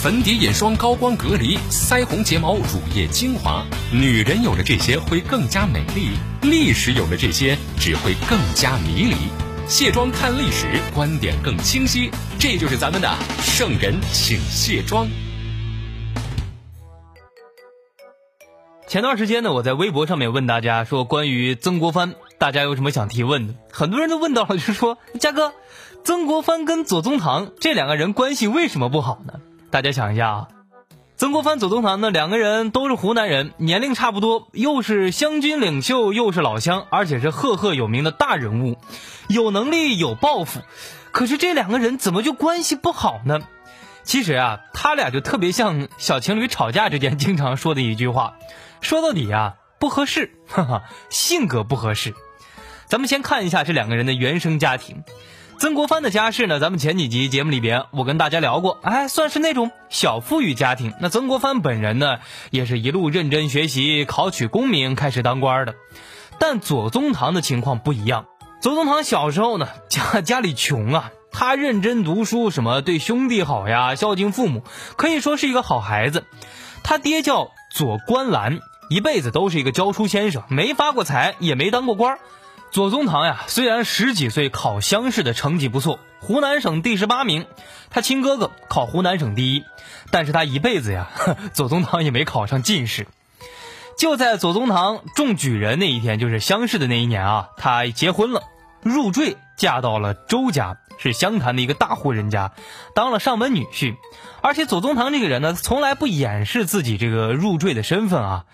粉底、眼霜、高光隔离、腮红、睫毛、乳液、精华，女人有了这些会更加美丽，历史有了这些只会更加迷离。卸妆看历史，观点更清晰，这就是咱们的圣人请卸妆。前段时间呢，我在微博上面问大家说，关于曾国藩，大家有什么想提问的？很多人都问到了，就是说，嘉哥，曾国藩跟左宗棠这两个人关系为什么不好呢？大家想一下啊，曾国藩、左宗棠呢，两个人都是湖南人，年龄差不多，又是湘军领袖，又是老乡，而且是赫赫有名的大人物，有能力有抱负，可是这两个人怎么就关系不好呢？其实啊，他俩就特别像小情侣吵架之间经常说的一句话。说到底啊，不合适，哈哈，性格不合适。咱们先看一下这两个人的原生家庭。曾国藩的家世呢，咱们前几集节目里边我跟大家聊过，哎，算是那种小富裕家庭。那曾国藩本人呢，也是一路认真学习，考取功名，开始当官的。但左宗棠的情况不一样。左宗棠小时候呢，家家里穷啊，他认真读书，什么对兄弟好呀，孝敬父母，可以说是一个好孩子。他爹叫左观澜。一辈子都是一个教书先生，没发过财，也没当过官。左宗棠呀，虽然十几岁考乡试的成绩不错，湖南省第十八名，他亲哥哥考湖南省第一，但是他一辈子呀，左宗棠也没考上进士。就在左宗棠中举人那一天，就是乡试的那一年啊，他结婚了，入赘嫁到了周家。是湘潭的一个大户人家，当了上门女婿，而且左宗棠这个人呢，从来不掩饰自己这个入赘的身份啊。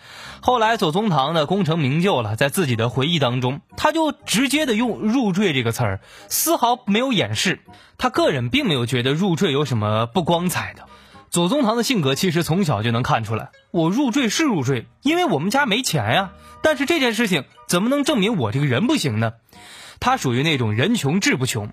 后来左宗棠呢功成名就了，在自己的回忆当中，他就直接的用入赘这个词儿，丝毫没有掩饰。他个人并没有觉得入赘有什么不光彩的。左宗棠的性格其实从小就能看出来，我入赘是入赘，因为我们家没钱呀。但是这件事情怎么能证明我这个人不行呢？他属于那种人穷志不穷。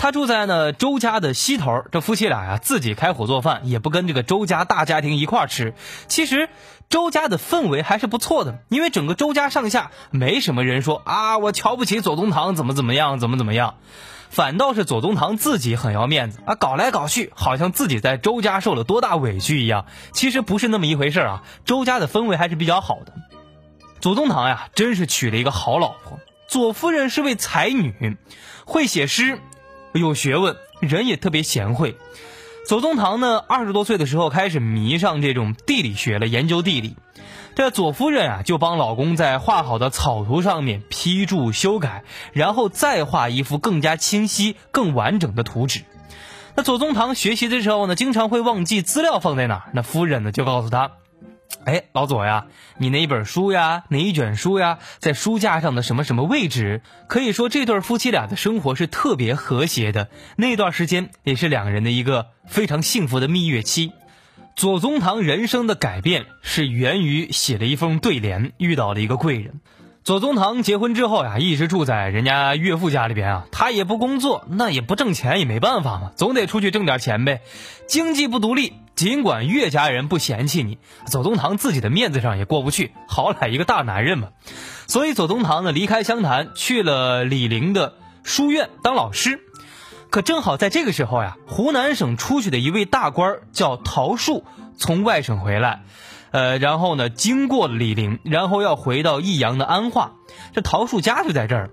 他住在呢周家的西头，这夫妻俩呀自己开火做饭，也不跟这个周家大家庭一块儿吃。其实周家的氛围还是不错的，因为整个周家上下没什么人说啊，我瞧不起左宗棠怎么怎么样，怎么怎么样。反倒是左宗棠自己很要面子啊，搞来搞去好像自己在周家受了多大委屈一样。其实不是那么一回事啊，周家的氛围还是比较好的。左宗棠呀，真是娶了一个好老婆。左夫人是位才女，会写诗。有学问，人也特别贤惠。左宗棠呢，二十多岁的时候开始迷上这种地理学了，研究地理。这左夫人啊，就帮老公在画好的草图上面批注修改，然后再画一幅更加清晰、更完整的图纸。那左宗棠学习的时候呢，经常会忘记资料放在哪儿，那夫人呢就告诉他。哎，老左呀，你那一本书呀，哪一卷书呀，在书架上的什么什么位置？可以说这对夫妻俩的生活是特别和谐的。那段时间也是两人的一个非常幸福的蜜月期。左宗棠人生的改变是源于写了一封对联，遇到了一个贵人。左宗棠结婚之后呀，一直住在人家岳父家里边啊，他也不工作，那也不挣钱，也没办法嘛，总得出去挣点钱呗。经济不独立，尽管岳家人不嫌弃你，左宗棠自己的面子上也过不去，好歹一个大男人嘛。所以左宗棠呢，离开湘潭，去了李陵的书院当老师。可正好在这个时候呀，湖南省出去的一位大官叫陶树，从外省回来。呃，然后呢，经过李陵，然后要回到益阳的安化，这桃树家就在这儿。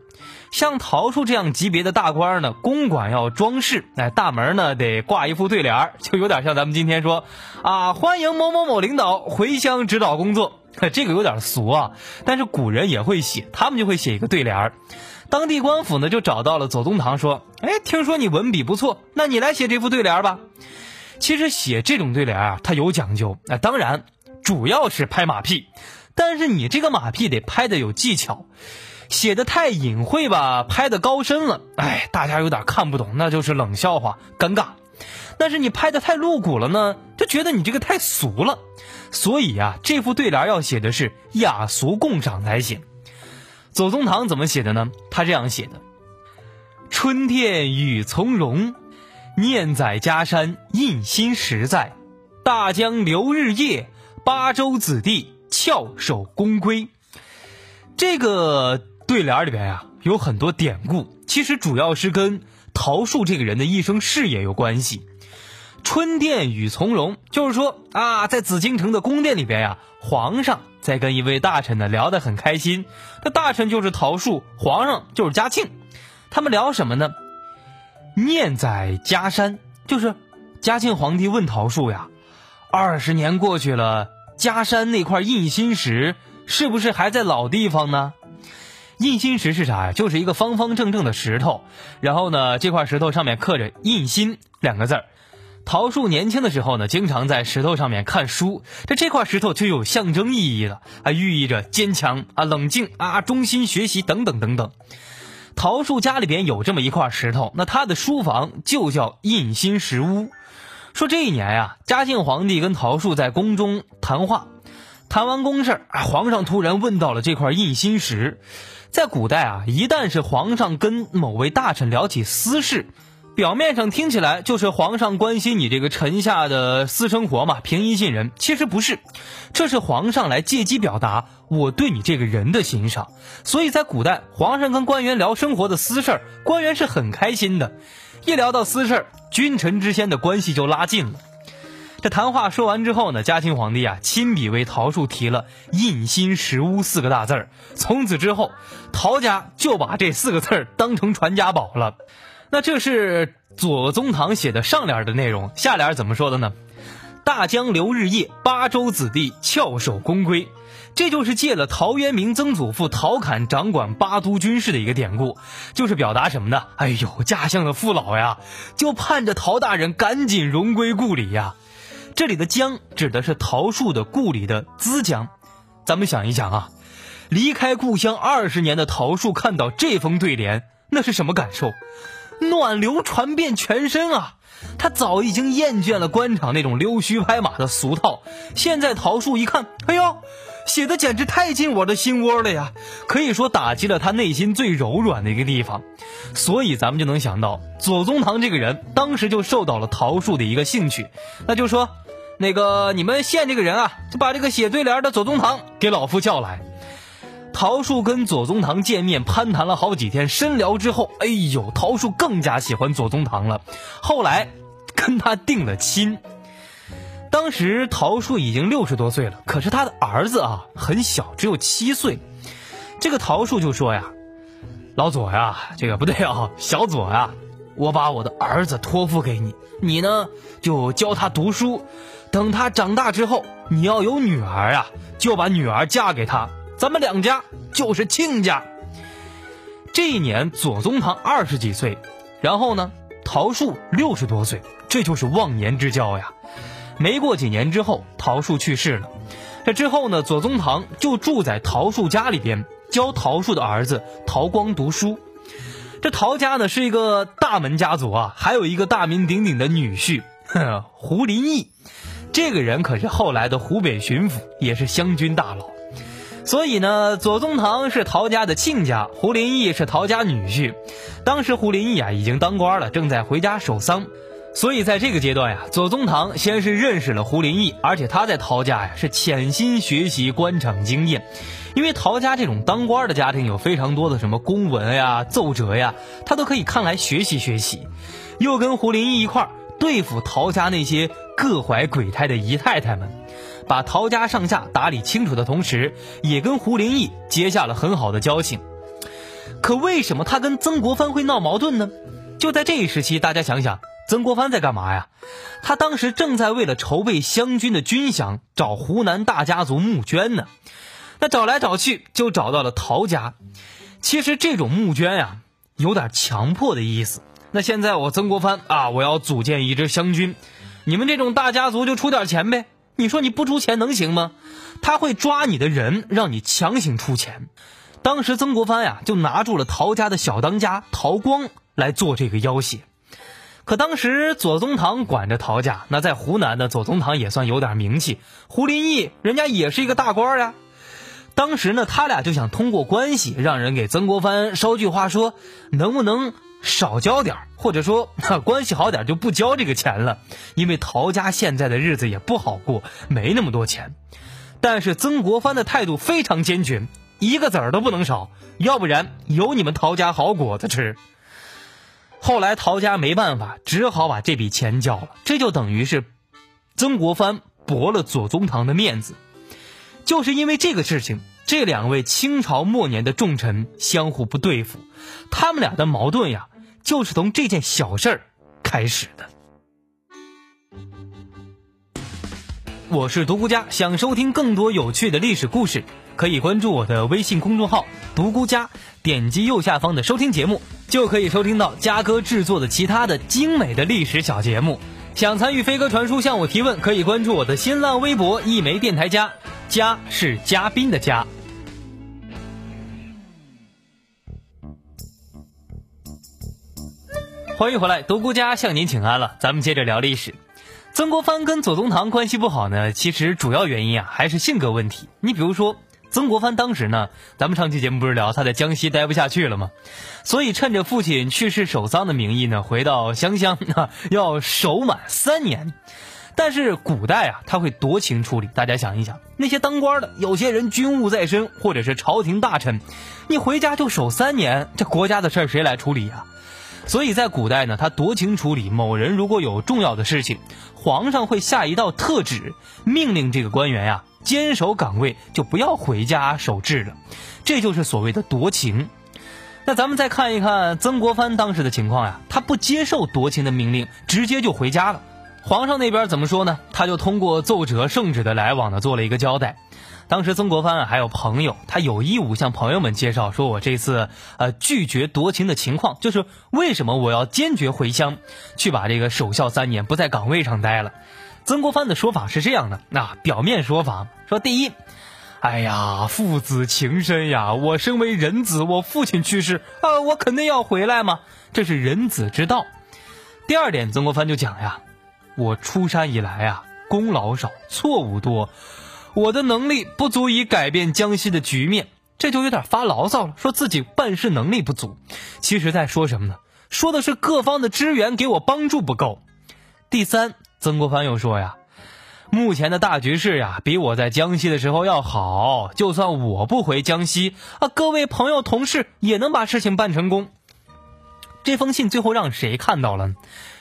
像桃树这样级别的大官呢，公馆要装饰，哎，大门呢得挂一副对联就有点像咱们今天说啊，欢迎某某某领导回乡指导工作，这个有点俗啊。但是古人也会写，他们就会写一个对联当地官府呢就找到了左宗棠，说，哎，听说你文笔不错，那你来写这副对联吧。其实写这种对联啊，它有讲究，哎，当然。主要是拍马屁，但是你这个马屁得拍的有技巧，写的太隐晦吧，拍的高深了，哎，大家有点看不懂，那就是冷笑话，尴尬。但是你拍的太露骨了呢，就觉得你这个太俗了。所以呀，这副对联要写的是雅俗共赏才行。左宗棠怎么写的呢？他这样写的：春天雨从容，念在家山印心实在，大江流日夜。八州子弟翘首公归，这个对联里边呀有很多典故，其实主要是跟桃树这个人的一生事业有关系。春殿与从容，就是说啊，在紫禁城的宫殿里边呀，皇上在跟一位大臣呢聊得很开心。这大臣就是桃树，皇上就是嘉庆。他们聊什么呢？念在家山，就是嘉庆皇帝问桃树呀，二十年过去了，家山那块印心石是不是还在老地方呢？印心石是啥呀？就是一个方方正正的石头，然后呢，这块石头上面刻着“印心”两个字儿。桃树年轻的时候呢，经常在石头上面看书，这这块石头就有象征意义了，啊，寓意着坚强啊、冷静啊、忠心学习等等等等。桃树家里边有这么一块石头，那他的书房就叫印心石屋。说这一年呀，嘉庆皇帝跟桃树在宫中谈话，谈完公事啊，皇上突然问到了这块印心石。在古代啊，一旦是皇上跟某位大臣聊起私事，表面上听起来就是皇上关心你这个臣下的私生活嘛，平易近人。其实不是，这是皇上来借机表达我对你这个人的欣赏。所以在古代，皇上跟官员聊生活的私事儿，官员是很开心的。一聊到私事儿，君臣之间的关系就拉近了。这谈话说完之后呢，嘉庆皇帝啊亲笔为桃树题了“印心石屋”四个大字儿。从此之后，陶家就把这四个字儿当成传家宝了。那这是左宗棠写的上联的内容，下联怎么说的呢？“大江流日夜，八州子弟翘首公归。”这就是借了陶渊明曾祖父陶侃掌管八都军事的一个典故，就是表达什么呢？哎呦，家乡的父老呀，就盼着陶大人赶紧荣归故里呀。这里的江指的是桃树的故里的资江，咱们想一想啊，离开故乡二十年的桃树看到这封对联，那是什么感受？暖流传遍全身啊！他早已经厌倦了官场那种溜须拍马的俗套，现在桃树一看，哎呦，写的简直太进我的心窝了呀！可以说打击了他内心最柔软的一个地方，所以咱们就能想到左宗棠这个人当时就受到了桃树的一个兴趣，那就说。那个你们县这个人啊，就把这个写对联的左宗棠给老夫叫来。桃树跟左宗棠见面攀谈了好几天，深聊之后，哎呦，桃树更加喜欢左宗棠了。后来跟他定了亲。当时桃树已经六十多岁了，可是他的儿子啊很小，只有七岁。这个桃树就说呀：“老左呀，这个不对啊，小左呀，我把我的儿子托付给你，你呢就教他读书。”等他长大之后，你要有女儿啊，就把女儿嫁给他，咱们两家就是亲家。这一年，左宗棠二十几岁，然后呢，桃树六十多岁，这就是忘年之交呀。没过几年之后，桃树去世了。这之后呢，左宗棠就住在桃树家里边，教桃树的儿子陶光读书。这陶家呢是一个大门家族啊，还有一个大名鼎鼎的女婿，胡林翼。这个人可是后来的湖北巡抚，也是湘军大佬。所以呢，左宗棠是陶家的亲家，胡林翼是陶家女婿。当时胡林翼啊已经当官了，正在回家守丧。所以在这个阶段呀，左宗棠先是认识了胡林翼，而且他在陶家呀是潜心学习官场经验。因为陶家这种当官的家庭有非常多的什么公文呀、奏折呀，他都可以看来学习学习。又跟胡林翼一块儿。对付陶家那些各怀鬼胎的姨太太们，把陶家上下打理清楚的同时，也跟胡林翼结下了很好的交情。可为什么他跟曾国藩会闹矛盾呢？就在这一时期，大家想想，曾国藩在干嘛呀？他当时正在为了筹备湘军的军饷，找湖南大家族募捐呢。那找来找去，就找到了陶家。其实这种募捐呀，有点强迫的意思。那现在我曾国藩啊，我要组建一支湘军，你们这种大家族就出点钱呗。你说你不出钱能行吗？他会抓你的人，让你强行出钱。当时曾国藩呀，就拿住了陶家的小当家陶光来做这个要挟。可当时左宗棠管着陶家，那在湖南的左宗棠也算有点名气。胡林翼人家也是一个大官呀。当时呢，他俩就想通过关系让人给曾国藩捎句话，说能不能。少交点或者说关系好点就不交这个钱了，因为陶家现在的日子也不好过，没那么多钱。但是曾国藩的态度非常坚决，一个子儿都不能少，要不然有你们陶家好果子吃。后来陶家没办法，只好把这笔钱交了。这就等于是曾国藩驳了左宗棠的面子。就是因为这个事情，这两位清朝末年的重臣相互不对付，他们俩的矛盾呀，就是从这件小事儿开始的。我是独孤家，想收听更多有趣的历史故事，可以关注我的微信公众号“独孤家”，点击右下方的收听节目，就可以收听到嘉哥制作的其他的精美的历史小节目。想参与飞鸽传书向我提问，可以关注我的新浪微博“一枚电台家”，家是嘉宾的家。欢迎回来，独孤家向您请安了，咱们接着聊历史。曾国藩跟左宗棠关系不好呢，其实主要原因啊还是性格问题。你比如说，曾国藩当时呢，咱们上期节目不是聊他在江西待不下去了吗？所以趁着父亲去世守丧的名义呢，回到湘乡啊，要守满三年。但是古代啊，他会夺情处理。大家想一想，那些当官的，有些人军务在身，或者是朝廷大臣，你回家就守三年，这国家的事儿谁来处理呀？所以在古代呢，他夺情处理某人如果有重要的事情，皇上会下一道特旨，命令这个官员呀坚守岗位，就不要回家守制了。这就是所谓的夺情。那咱们再看一看曾国藩当时的情况呀，他不接受夺情的命令，直接就回家了。皇上那边怎么说呢？他就通过奏折、圣旨的来往呢，做了一个交代。当时曾国藩啊还有朋友，他有义务向朋友们介绍，说我这次呃拒绝夺情的情况，就是为什么我要坚决回乡，去把这个守孝三年，不在岗位上待了。曾国藩的说法是这样的，那表面说法说第一，哎呀父子情深呀，我身为人子，我父亲去世啊，我肯定要回来嘛，这是人子之道。第二点，曾国藩就讲呀，我出山以来啊，功劳少，错误多。我的能力不足以改变江西的局面，这就有点发牢骚了，说自己办事能力不足。其实在说什么呢？说的是各方的支援给我帮助不够。第三，曾国藩又说呀，目前的大局势呀，比我在江西的时候要好。就算我不回江西啊，各位朋友同事也能把事情办成功。这封信最后让谁看到了？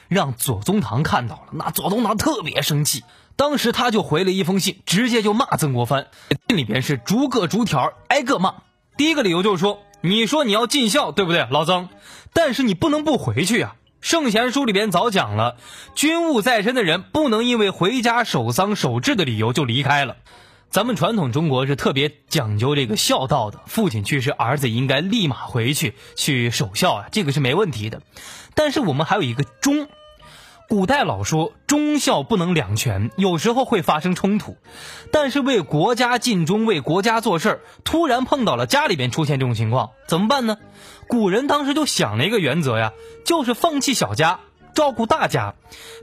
让左宗棠看到了。那左宗棠特别生气。当时他就回了一封信，直接就骂曾国藩。信里边是逐个逐条挨个骂。第一个理由就是说，你说你要尽孝，对不对，老曾？但是你不能不回去呀。圣贤书里边早讲了，军务在身的人不能因为回家守丧守制的理由就离开了。咱们传统中国是特别讲究这个孝道的，父亲去世，儿子应该立马回去去守孝啊，这个是没问题的。但是我们还有一个忠。古代老说忠孝不能两全，有时候会发生冲突。但是为国家尽忠、为国家做事儿，突然碰到了家里边出现这种情况，怎么办呢？古人当时就想了一个原则呀，就是放弃小家。照顾大家，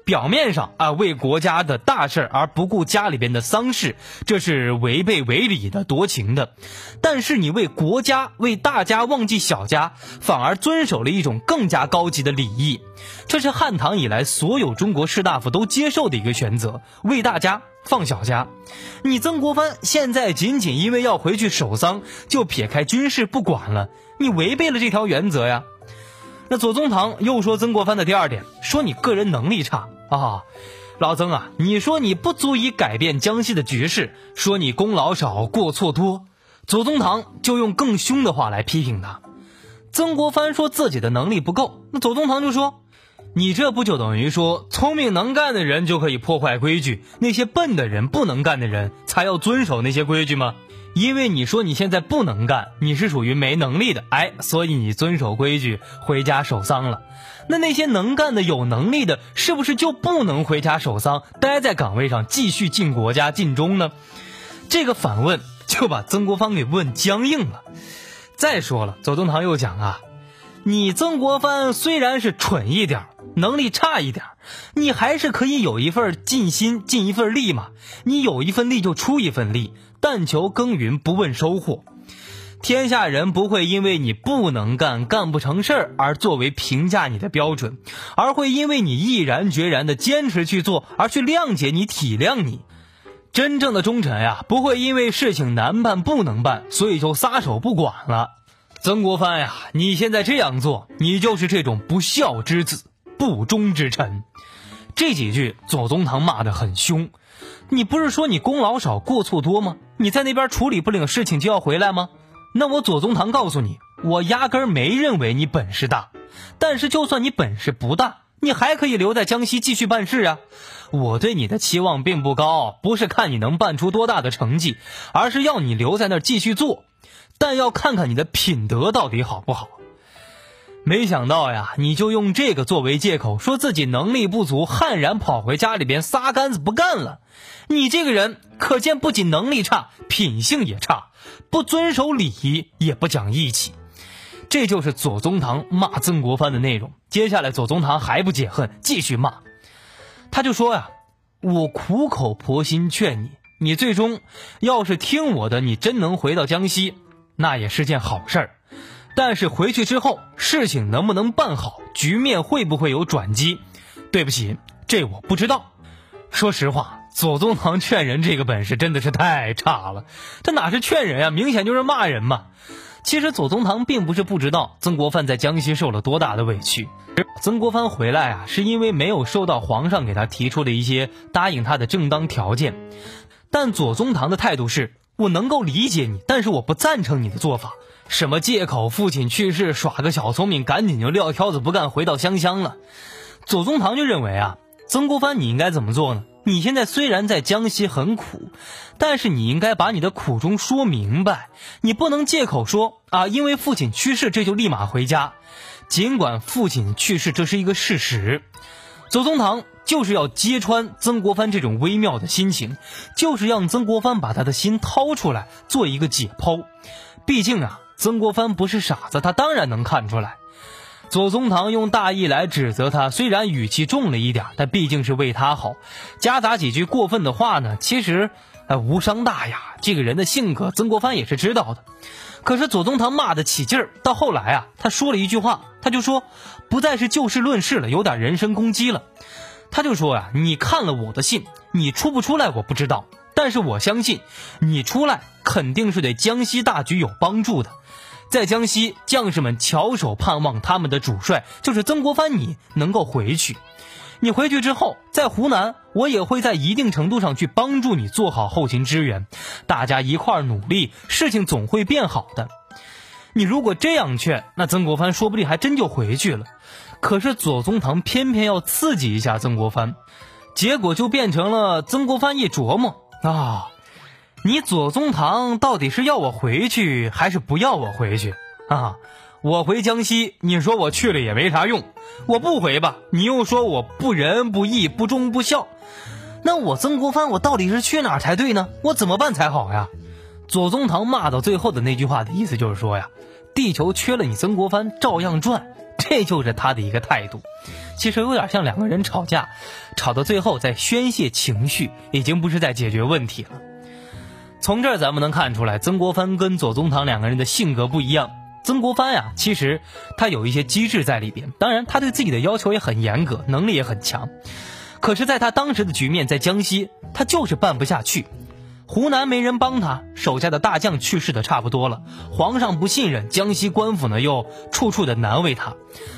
表面上啊为国家的大事而不顾家里边的丧事，这是违背违礼的夺情的。但是你为国家为大家忘记小家，反而遵守了一种更加高级的礼仪。这是汉唐以来所有中国士大夫都接受的一个选择：为大家放小家。你曾国藩现在仅仅因为要回去守丧，就撇开军事不管了，你违背了这条原则呀。那左宗棠又说曾国藩的第二点，说你个人能力差啊，老曾啊，你说你不足以改变江西的局势，说你功劳少，过错多，左宗棠就用更凶的话来批评他。曾国藩说自己的能力不够，那左宗棠就说，你这不就等于说聪明能干的人就可以破坏规矩，那些笨的人、不能干的人才要遵守那些规矩吗？因为你说你现在不能干，你是属于没能力的，哎，所以你遵守规矩回家守丧了。那那些能干的、有能力的，是不是就不能回家守丧，待在岗位上继续尽国家尽忠呢？这个反问就把曾国藩给问僵硬了。再说了，左宗棠又讲啊，你曾国藩虽然是蠢一点，能力差一点，你还是可以有一份尽心、尽一份力嘛。你有一份力就出一份力。但求耕耘不问收获，天下人不会因为你不能干、干不成事儿而作为评价你的标准，而会因为你毅然决然的坚持去做而去谅解你、体谅你。真正的忠臣呀，不会因为事情难办不能办，所以就撒手不管了。曾国藩呀，你现在这样做，你就是这种不孝之子、不忠之臣。这几句左宗棠骂得很凶。你不是说你功劳少、过错多吗？你在那边处理不了事情就要回来吗？那我左宗棠告诉你，我压根没认为你本事大。但是就算你本事不大，你还可以留在江西继续办事啊。我对你的期望并不高，不是看你能办出多大的成绩，而是要你留在那儿继续做。但要看看你的品德到底好不好。没想到呀，你就用这个作为借口，说自己能力不足，悍然跑回家里边撒杆子不干了。你这个人，可见不仅能力差，品性也差，不遵守礼仪，也不讲义气。这就是左宗棠骂曾国藩的内容。接下来，左宗棠还不解恨，继续骂。他就说呀：“我苦口婆心劝你，你最终要是听我的，你真能回到江西。”那也是件好事儿，但是回去之后事情能不能办好，局面会不会有转机？对不起，这我不知道。说实话，左宗棠劝人这个本事真的是太差了。他哪是劝人啊，明显就是骂人嘛。其实左宗棠并不是不知道曾国藩在江西受了多大的委屈。曾国藩回来啊，是因为没有受到皇上给他提出的一些答应他的正当条件。但左宗棠的态度是。我能够理解你，但是我不赞成你的做法。什么借口父亲去世，耍个小聪明，赶紧就撂挑子不干，回到湘乡了。左宗棠就认为啊，曾国藩你应该怎么做呢？你现在虽然在江西很苦，但是你应该把你的苦衷说明白。你不能借口说啊，因为父亲去世，这就立马回家。尽管父亲去世这是一个事实，左宗棠。就是要揭穿曾国藩这种微妙的心情，就是让曾国藩把他的心掏出来做一个解剖。毕竟啊，曾国藩不是傻子，他当然能看出来。左宗棠用大义来指责他，虽然语气重了一点，但毕竟是为他好。夹杂几句过分的话呢，其实呃无伤大雅。这个人的性格，曾国藩也是知道的。可是左宗棠骂得起劲儿，到后来啊，他说了一句话，他就说不再是就事论事了，有点人身攻击了。他就说呀，你看了我的信，你出不出来我不知道，但是我相信，你出来肯定是对江西大局有帮助的。在江西，将士们翘首盼望他们的主帅就是曾国藩，你能够回去。你回去之后，在湖南，我也会在一定程度上去帮助你做好后勤支援，大家一块儿努力，事情总会变好的。你如果这样劝，那曾国藩说不定还真就回去了。可是左宗棠偏偏要刺激一下曾国藩，结果就变成了曾国藩一琢磨啊，你左宗棠到底是要我回去还是不要我回去啊？我回江西，你说我去了也没啥用；我不回吧，你又说我不仁不义、不忠不孝。那我曾国藩，我到底是去哪儿才对呢？我怎么办才好呀？左宗棠骂到最后的那句话的意思就是说呀，地球缺了你曾国藩照样转。这就是他的一个态度，其实有点像两个人吵架，吵到最后在宣泄情绪，已经不是在解决问题了。从这儿咱们能看出来，曾国藩跟左宗棠两个人的性格不一样。曾国藩呀，其实他有一些机智在里边，当然他对自己的要求也很严格，能力也很强。可是，在他当时的局面，在江西，他就是办不下去。湖南没人帮他，手下的大将去世的差不多了，皇上不信任，江西官府呢又处处的难为他，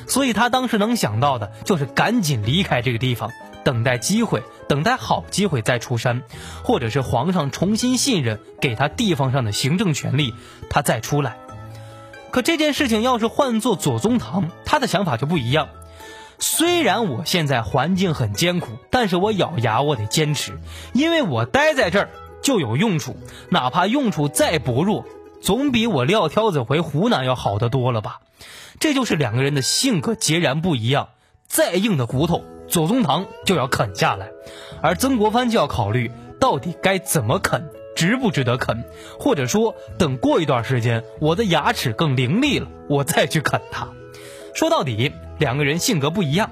所以他当时能想到的就是赶紧离开这个地方，等待机会，等待好机会再出山，或者是皇上重新信任，给他地方上的行政权力，他再出来。可这件事情要是换做左宗棠，他的想法就不一样。虽然我现在环境很艰苦，但是我咬牙我得坚持，因为我待在这儿。就有用处，哪怕用处再薄弱，总比我撂挑子回湖南要好得多了吧？这就是两个人的性格截然不一样。再硬的骨头，左宗棠就要啃下来，而曾国藩就要考虑到底该怎么啃，值不值得啃，或者说等过一段时间，我的牙齿更伶俐了，我再去啃它。说到底，两个人性格不一样。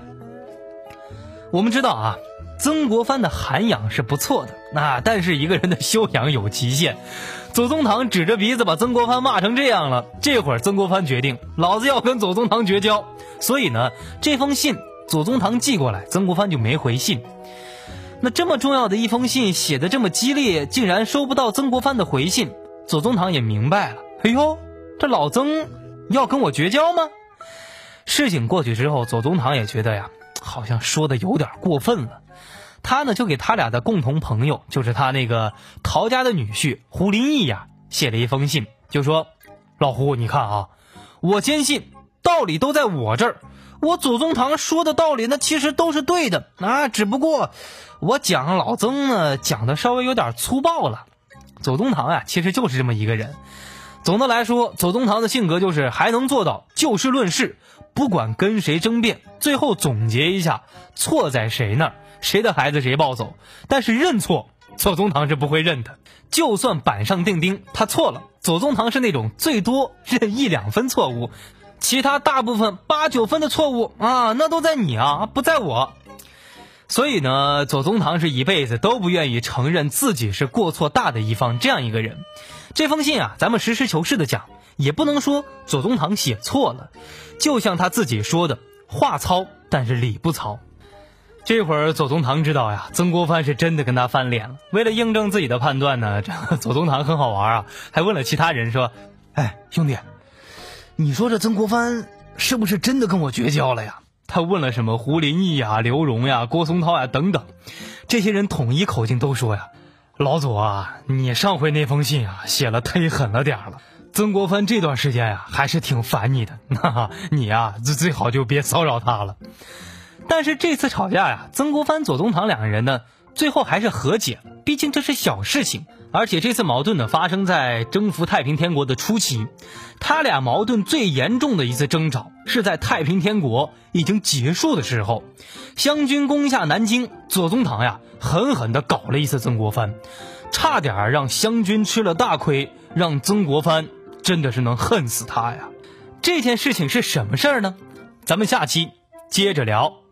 我们知道啊。曾国藩的涵养是不错的，那但是一个人的修养有极限。左宗棠指着鼻子把曾国藩骂成这样了，这会儿曾国藩决定，老子要跟左宗棠绝交。所以呢，这封信左宗棠寄过来，曾国藩就没回信。那这么重要的一封信，写的这么激烈，竟然收不到曾国藩的回信，左宗棠也明白了。哎呦，这老曾要跟我绝交吗？事情过去之后，左宗棠也觉得呀，好像说的有点过分了。他呢就给他俩的共同朋友，就是他那个陶家的女婿胡林翼呀，写了一封信，就说：“老胡，你看啊，我坚信道理都在我这儿。我左宗棠说的道理，那其实都是对的啊，只不过我讲老曾呢讲的稍微有点粗暴了。左宗棠啊，其实就是这么一个人。总的来说，左宗棠的性格就是还能做到就事论事，不管跟谁争辩，最后总结一下错在谁那儿。”谁的孩子谁抱走，但是认错，左宗棠是不会认的。就算板上钉钉，他错了，左宗棠是那种最多认一两分错误，其他大部分八九分的错误啊，那都在你啊，不在我。所以呢，左宗棠是一辈子都不愿意承认自己是过错大的一方这样一个人。这封信啊，咱们实事求是的讲，也不能说左宗棠写错了，就像他自己说的话糙，但是理不糙。这会儿左宗棠知道呀，曾国藩是真的跟他翻脸了。为了印证自己的判断呢，这左宗棠很好玩啊，还问了其他人说：“哎，兄弟，你说这曾国藩是不是真的跟我绝交了呀？”他问了什么胡林翼呀、刘荣呀、郭松涛呀等等，这些人统一口径都说呀：“老左啊，你上回那封信啊写了忒狠了点了，曾国藩这段时间呀还是挺烦你的，哈，你呀最最好就别骚扰他了。”但是这次吵架呀，曾国藩、左宗棠两个人呢，最后还是和解了。毕竟这是小事情，而且这次矛盾呢，发生在征服太平天国的初期。他俩矛盾最严重的一次争吵，是在太平天国已经结束的时候，湘军攻下南京，左宗棠呀，狠狠地搞了一次曾国藩，差点让湘军吃了大亏，让曾国藩真的是能恨死他呀。这件事情是什么事儿呢？咱们下期接着聊。